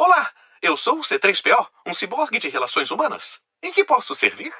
Olá, eu sou o C3PO, um ciborgue de relações humanas. Em que posso servir?